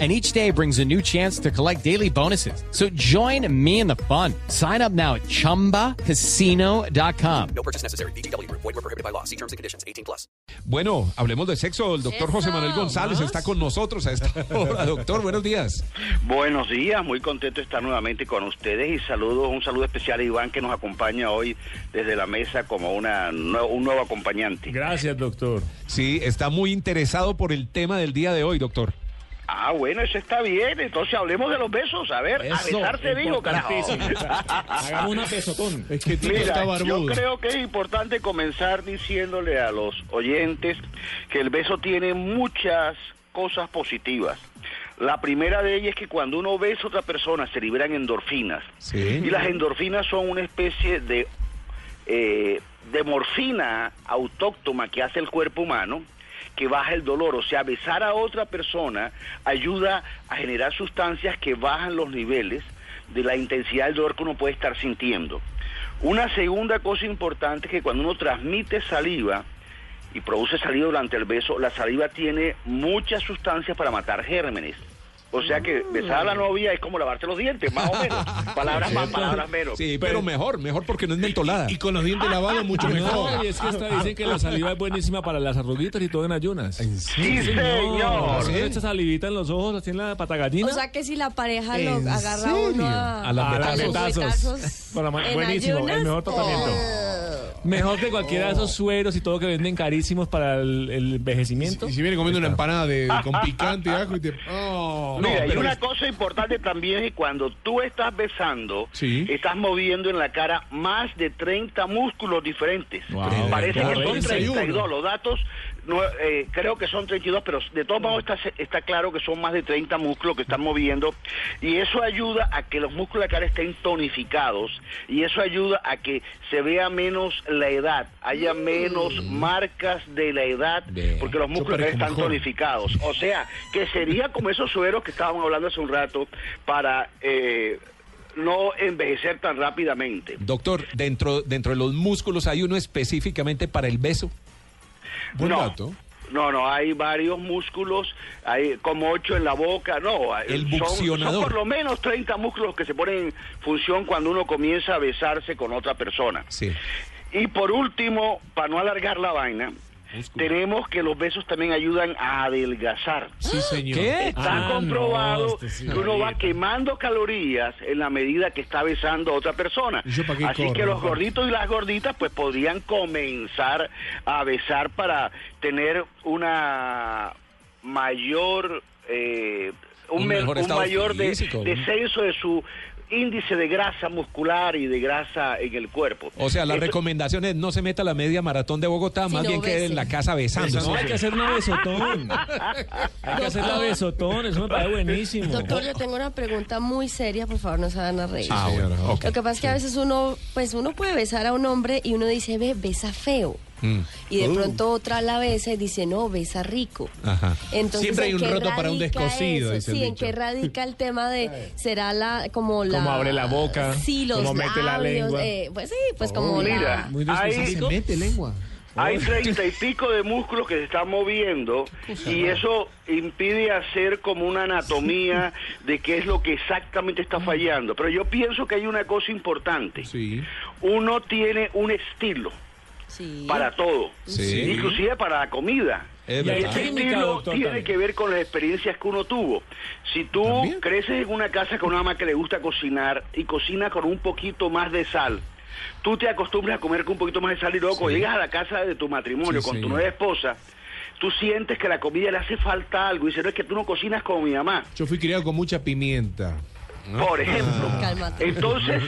and each day brings a new chance to collect daily bonuses. So join me in the fun. Sign up now at ChumbaCasino.com. No purchase necessary. BGW. Void were prohibited by law. See terms and conditions. 18 plus. Bueno, hablemos de sexo. El doctor José Manuel González está con nosotros a esta hora. Doctor, buenos días. Buenos días, muy contento de estar nuevamente con ustedes y saludos, un saludo especial a Iván que nos acompaña hoy desde la mesa como una, un nuevo acompañante. Gracias, doctor. Sí, está muy interesado por el tema del día de hoy, doctor. Ah, bueno, eso está bien, entonces hablemos de los besos, a ver, a besarse digo, carajo. Hagamos una pesotón. Es que está Mira, yo creo que es importante comenzar diciéndole a los oyentes que el beso tiene muchas cosas positivas. La primera de ellas es que cuando uno besa a otra persona se liberan endorfinas. Sí. Y las endorfinas son una especie de, eh, de morfina autóctona que hace el cuerpo humano que baja el dolor. O sea, besar a otra persona ayuda a generar sustancias que bajan los niveles de la intensidad del dolor que uno puede estar sintiendo. Una segunda cosa importante es que cuando uno transmite saliva y produce saliva durante el beso, la saliva tiene muchas sustancias para matar gérmenes. O sea que besar a la novia es como lavarse los dientes, más o menos. Palabras más, palabras menos. Sí, pero mejor, mejor porque no es mentolada. Y con los dientes lavados mucho mejor. No, y es que hasta dicen que la saliva es buenísima para las arruguitas y todo en ayunas. Sí, señor. Se le echa salivita en los ojos, así en la pata gallina. O sea que si la pareja lo ¿En agarra a uno serio? a, A las a los en buenísimo, el ayunas, mejor tratamiento. oh. Mejor que cualquiera de esos sueros y todo que venden carísimos para el, el envejecimiento. Y si viene comiendo una empanada de, con picante y ajo y te. Oh, Mira, no, y pero una es- cosa importante también es que cuando tú estás besando, Sí. estás moviendo en la cara más de 30 músculos diferentes. Wow. Parece que son 31. 32. Los datos no, eh, creo que son 32, pero de todos modos está, está claro que son más de 30 músculos que están moviendo y eso ayuda a que los músculos de la cara estén tonificados y eso ayuda a que se vea menos la edad, haya menos marcas de la edad Bien. porque los músculos de la cara están mejor. tonificados. O sea, que sería como esos sueros que estábamos hablando hace un rato para eh, no envejecer tan rápidamente. Doctor, dentro, dentro de los músculos hay uno específicamente para el beso. Buen no. dato. No, no, hay varios músculos, hay como ocho en la boca, no. El son-. Son, por lo menos 30 músculos que se ponen en función cuando uno comienza a besarse con otra persona. Sí. Y por último, para no alargar la vaina, tenemos que los besos también ayudan a adelgazar. Sí, señor. ¿Qué? Está Ah, comprobado no, este sí. que uno va quemando calorías en la medida que está besando a otra persona. ¿Y yo pa' qué Así corro, que los gorditos y las gorditas pues podrían comenzar a besar para tener una mayor eh, un, Un un mayor de- físico. descenso de su índice de grasa muscular y de grasa en el cuerpo. O sea, la Esto- recomendación es no se meta a la media maratón de Bogotá, más no, bien quede bese. en la casa besándose. No, hay que hacer una besotón. Hay que hacer la besotón, eso me parece buenísimo. Doctor, yo tengo una pregunta muy seria, por favor, no se van a reír. Ah, bueno. Lo que pasa es que a veces uno, pues uno puede besar a un hombre y uno dice, ve, besa feo. Mm, Y de pronto otra la besa y dice, no, besa rico. Ajá. Entonces, Siempre hay ¿en un roto para un descosido, dice Sí, ¿en qué radica el tema de, será la, como la... Cómo abre la boca, Sí, los cómo mete la lengua. eh, pues sí, pues como Mira, la... Muy hay, específico. Mete lengua. Hay treinta y pico de músculos que se están moviendo y eso impide hacer como una anatomía de qué es lo que exactamente está fallando. Pero yo pienso que hay una cosa importante. Sí. Uno tiene un estilo Sí. para todo, Sí. inclusive para la comida. Es Y. Ese estilo doctor, tiene también. que ver con las experiencias que uno tuvo. Si tú ¿También? creces en una casa con una mamá que le gusta cocinar y cocina con un poquito más de sal, tú te acostumbras a comer con un poquito más de sal y luego cuando llegas a la casa de tu matrimonio Sí, con tu nueva esposa, tú sientes que la comida le hace falta algo y dices, no es que tú no cocinas como mi mamá, Yo fui criado con mucha pimienta. Por ejemplo. Cálmate. Entonces,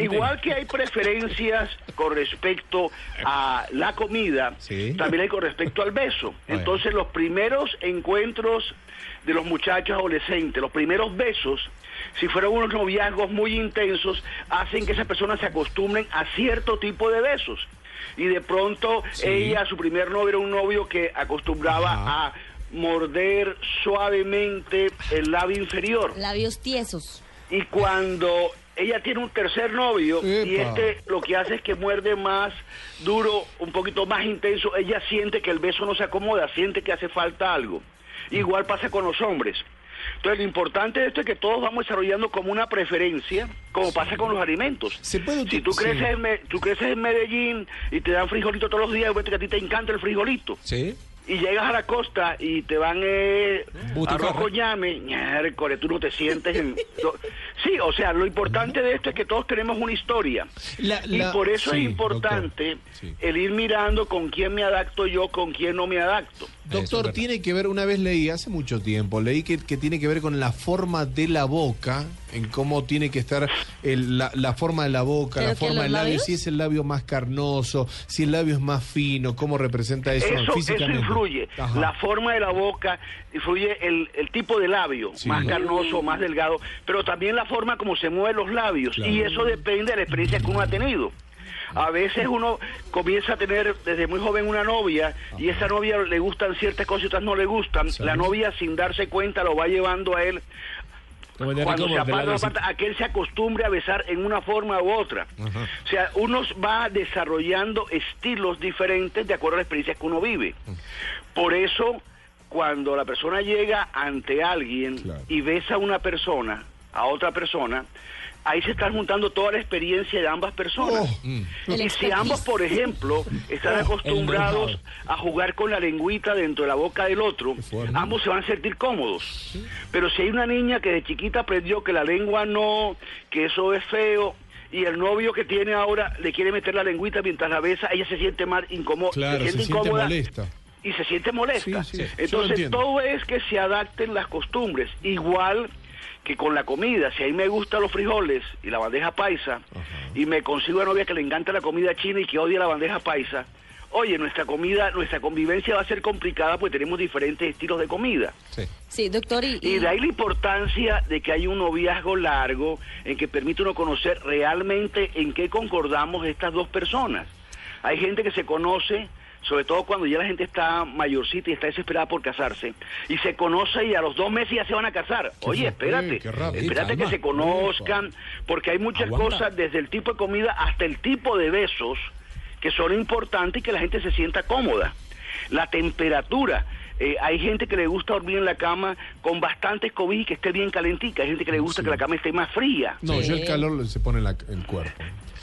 igual, que hay preferencias con respecto a la comida, Sí. también hay con respecto al beso. Entonces, los primeros encuentros de los muchachos adolescentes, los primeros besos, si fueron unos noviazgos muy intensos, hacen que esas personas se acostumbren a cierto tipo de besos. y de pronto ella, su primer novio era un novio que acostumbraba Ajá. a morder suavemente el labio inferior. Labios tiesos. Y cuando ella tiene un tercer novio y este lo que hace es que muerde más duro, un poquito más intenso, ella siente que el beso no se acomoda, siente que hace falta algo. Igual pasa con los hombres. Entonces lo importante de esto es que todos vamos desarrollando como una preferencia, como pasa con los alimentos. Se puede si tú creces, sí. en, tú creces en Medellín y te dan frijolito todos los días, y ves que a ti te encanta el frijolito Sí. Y llegas a la costa y te van eh, arroz con llame, miércoles, tú no te sientes en... Sí, o sea, lo importante de esto es que todos tenemos una historia. La- y por eso sí, es importante sí. el ir mirando con quién me adapto yo, con quién no me adapto. Eso Doctor, tiene que ver, una vez leí, hace mucho tiempo, leí que, que tiene que ver con la forma de la boca, en cómo tiene que estar el- la, la forma de la boca, ¿Pero la forma los del labio, labios? si es el labio más carnoso, si el labio es más fino, cómo representa eso, Eso, eso físicamente. influye. Ajá. La forma de la boca, influye el, el tipo de labio, Sí. más carnoso, más delgado, pero también la forma como se mueven los labios. Claro. Y eso depende de la experiencia que uno ha tenido. A veces uno comienza a tener desde muy joven una novia y esa novia le gustan ciertas cosas y otras no le gustan. Sí. La novia sin darse cuenta lo va llevando a él cuando se aparta, aparta, a que él se acostumbre a besar en una forma u otra. O sea, uno va desarrollando estilos diferentes de acuerdo a la experiencia que uno vive. Por eso, cuando la persona llega ante alguien Claro. y besa a una persona, a otra persona, ahí se está juntando toda la experiencia de ambas personas. Oh, El Y si ambos, por ejemplo, están acostumbrados know-how. a jugar con la lengüita dentro de la boca del otro, ambos se van a sentir cómodos. Pero si hay una niña que de chiquita aprendió que la lengua no, que eso es feo, y el novio que tiene ahora le quiere meter la lengüita mientras la besa, ella se siente más incómoda, Claro, se siente incómoda molesta. y se siente molesta. Sí, sí, Entonces todo es que se adapten las costumbres, igual que con la comida. Si a mí me gustan los frijoles y la bandeja paisa, y me consigo una novia que le encanta la comida china y que odia la bandeja paisa, oye, nuestra comida, nuestra convivencia va a ser complicada porque tenemos diferentes estilos de comida. Sí. Sí, doctor, y, Y de ahí la importancia de que haya un noviazgo largo en que permite uno conocer realmente en qué concordamos estas dos personas. Hay gente que se conoce, sobre todo cuando ya la gente está mayorcita y está desesperada por casarse, y se conoce y a los dos meses ya se van a casar. Oye, espérate, espérate que se conozcan, porque hay muchas Aguanta. cosas, desde el tipo de comida hasta el tipo de besos, que son importantes y que la gente se sienta cómoda. La temperatura. Eh, hay gente que le gusta dormir en la cama con bastantes cobijas y que esté bien calentica. Hay gente que le gusta Sí. que la cama esté más fría. No, Sí. yo el calor se pone en la- el cuerpo.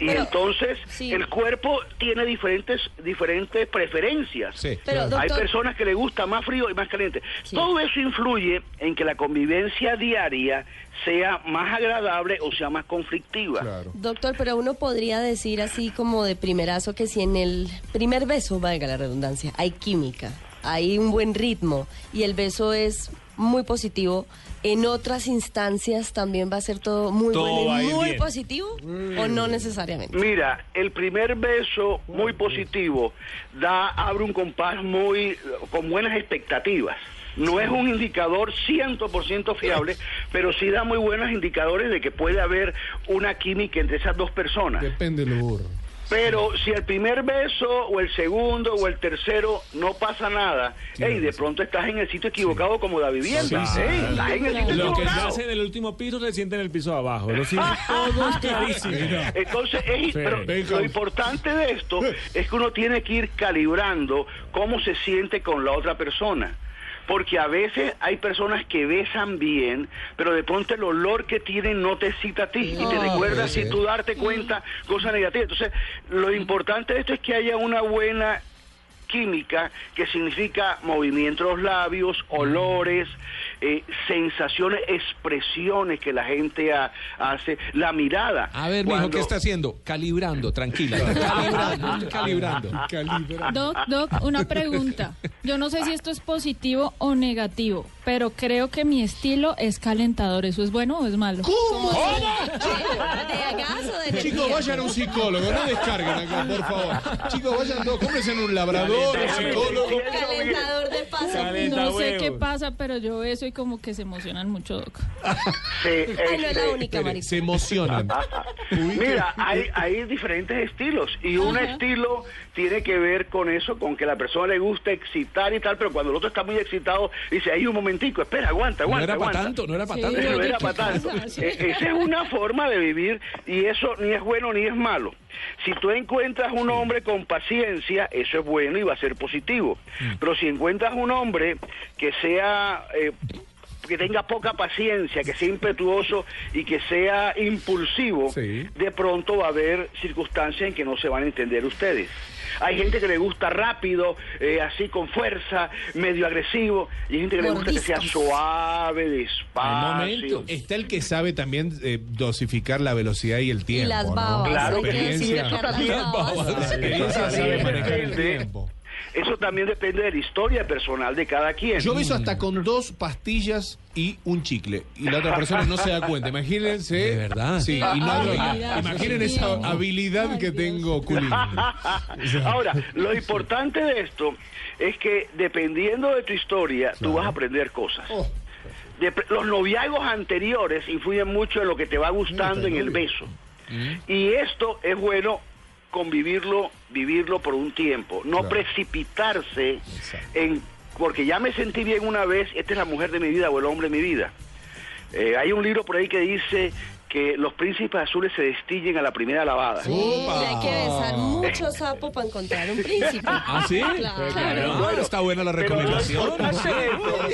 Y Pero- entonces sí. el cuerpo tiene diferentes diferentes preferencias. Sí. Pero, Hay doctor, personas que le gusta más frío y más caliente. Sí. Todo eso influye en que la convivencia diaria sea más agradable o sea más conflictiva. Claro. Doctor, pero uno podría decir así como de primerazo que si en el primer beso, valga la redundancia, hay química, hay un buen ritmo y el beso es muy positivo, en otras instancias también va a ser todo muy Todo bueno y muy bien. positivo o no necesariamente. Mira, el primer beso muy positivo da abre un compás muy con buenas expectativas. No es un indicador 100% fiable, pero sí da muy buenos indicadores de que puede haber una química entre esas dos personas. Depende del burro. Pero si el primer beso o el segundo o el tercero no pasa nada, de pronto estás en el sitio equivocado como la vivienda. Sí, sí. Ey, estás en el sitio Lo que se hace en el último piso se siente en el piso de abajo. Lo sienten todos clarísimo. Entonces, pero lo importante de esto es que uno tiene que ir calibrando cómo se siente con la otra persona. Porque a veces hay personas que besan bien, pero de pronto el olor que tienen no te excita a ti y te recuerda sin tú darte cuenta cosas negativas. Entonces, lo importante de esto es que haya una buena química que significa movimiento de los labios, olores, eh, sensaciones, expresiones que la gente ha- hace, la mirada. A ver, mijo, ¿qué está haciendo? Calibrando, tranquila. Calibrando, calibrando. Calibra. Doc, Doc, una pregunta. Yo no sé si esto es positivo o negativo, pero creo que mi estilo es calentador. ¿Eso es bueno o es malo? ¿Cómo? ¿De gas o de? Chicos, vayan a un psicólogo, no descarguen acá, por favor. Chicos, vayan todos, cómprense en un labrador, un psicólogo. Calentador de paso. Calenta No sé huevos. qué pasa, pero yo beso y como que se emocionan mucho, Doc. Se- Ay, no es la este, única, Marisa. se emocionan. Mira, hay, hay diferentes estilos y un Ajá. estilo tiene que ver con eso, con que la persona le gusta excitar y tal, pero cuando el otro está muy excitado, dice, ahí un momentico, espera, aguanta, No aguanta, era para tanto, no era para Sí. tanto. No Oye, era ¿qué para tanto. Sí. E- Esa es una forma de vivir y eso ni es bueno ni es malo. Si tú encuentras un hombre con paciencia, eso es bueno y va a ser positivo. Mm. Pero si encuentras un hombre que sea... eh, que tenga poca paciencia, que sea impetuoso y que sea impulsivo, Sí. de pronto va a haber circunstancias en que no se van a entender ustedes. Hay gente que le gusta rápido, eh, así con fuerza, medio agresivo, y hay gente que le gusta que sea suave, despacio. Está el que sabe también eh, dosificar la velocidad y el tiempo. Y las ¿no? babas. Claro que que sí, experiencia. babas. La experiencia sabe manejar el tiempo. Eso también depende de la historia personal de cada quien. Yo beso hasta con dos pastillas y un chicle. Y la otra persona no se da cuenta. Imagínense. ¿De verdad? Sí, y no Ah, lo-. Imaginen esa habilidad Ay, que Dios. tengo, Culín. Ahora, lo importante de esto es que dependiendo de tu historia, tú vas a aprender cosas. Oh. Dep- los noviazgos anteriores influyen mucho en lo que te va gustando en el beso. Y esto es bueno convivirlo, vivirlo por un tiempo, no Claro. precipitarse en porque ya me sentí bien una vez, esta es la mujer de mi vida o el hombre de mi vida. Eh, hay un libro por ahí que dice que los príncipes azules se destillen a la primera lavada. Sí, hay que besar mucho sapo para encontrar un príncipe. ¿Ah, sí? Claro. Ah, está buena la Pero lo recomendación. importante de esto-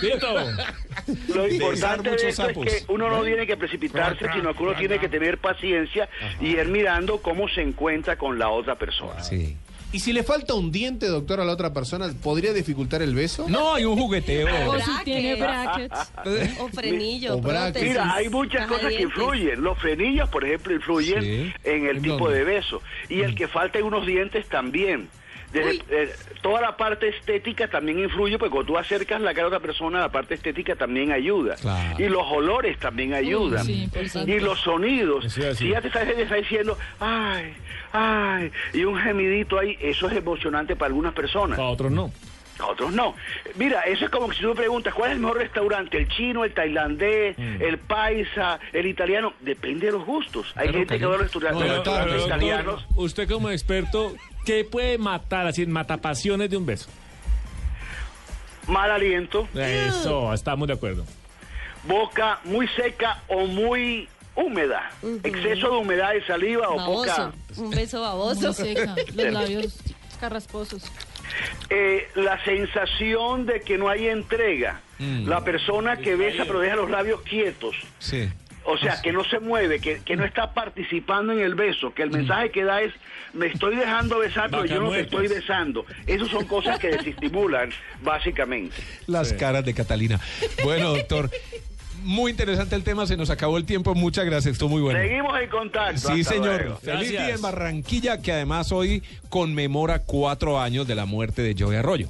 Tito. Lo importante de esto es que uno no tiene que precipitarse, sino que uno tiene que tener paciencia y ir mirando cómo se encuentra con la otra persona. Sí. Y si le falta un diente, doctor, a la otra persona, ¿podría dificultar el beso? No, hay un jugueteo. O si tiene brackets. O frenillo, O brackets. prótesis, Mira, hay muchas cosas que influyen. Los frenillos, por ejemplo, influyen Sí. en el ¿En tipo dónde? de beso. Y el que falten unos dientes también. Desde- eh, toda la parte estética también influye, porque cuando tú acercas la cara a otra persona, la parte estética también ayuda. Claro. Y los olores también ayudan. sí, y los sonidos. Si ya te está, te está diciendo, ay, ay, y un gemidito ahí, eso es emocionante para algunas personas. Para otros no. A otros no. Mira, eso es como que si tú me preguntas, ¿cuál es el mejor restaurante? ¿El chino, el tailandés, Mm. el paisa, el italiano? Depende de los gustos. Hay Claro, gente que va a los restaurantes, Pero, italianos. usted como experto, ¿qué puede matar, así, matapasiones de un beso? Mal aliento, Eso, estamos de acuerdo. boca muy seca o muy húmeda. Exceso de humedad de saliva o poca... Un beso Muy baboso. seca, los labios carrasposos. Eh, la sensación de que no hay entrega. Mm. La persona que besa pero deja los labios quietos. Sí. O sea, que no se mueve, que, que no está participando en el beso, que el mensaje que da es, me estoy dejando besar, pero yo no te estoy besando. Esas son cosas que desestimulan, básicamente. Las caras de Catalina. Bueno, doctor, muy interesante el tema, se nos acabó el tiempo, muchas gracias, estuvo muy bueno. Seguimos en contacto. Sí, hasta señor. luego. Feliz Gracias. día en Barranquilla, que además hoy conmemora cuatro años de la muerte de Joey Arroyo.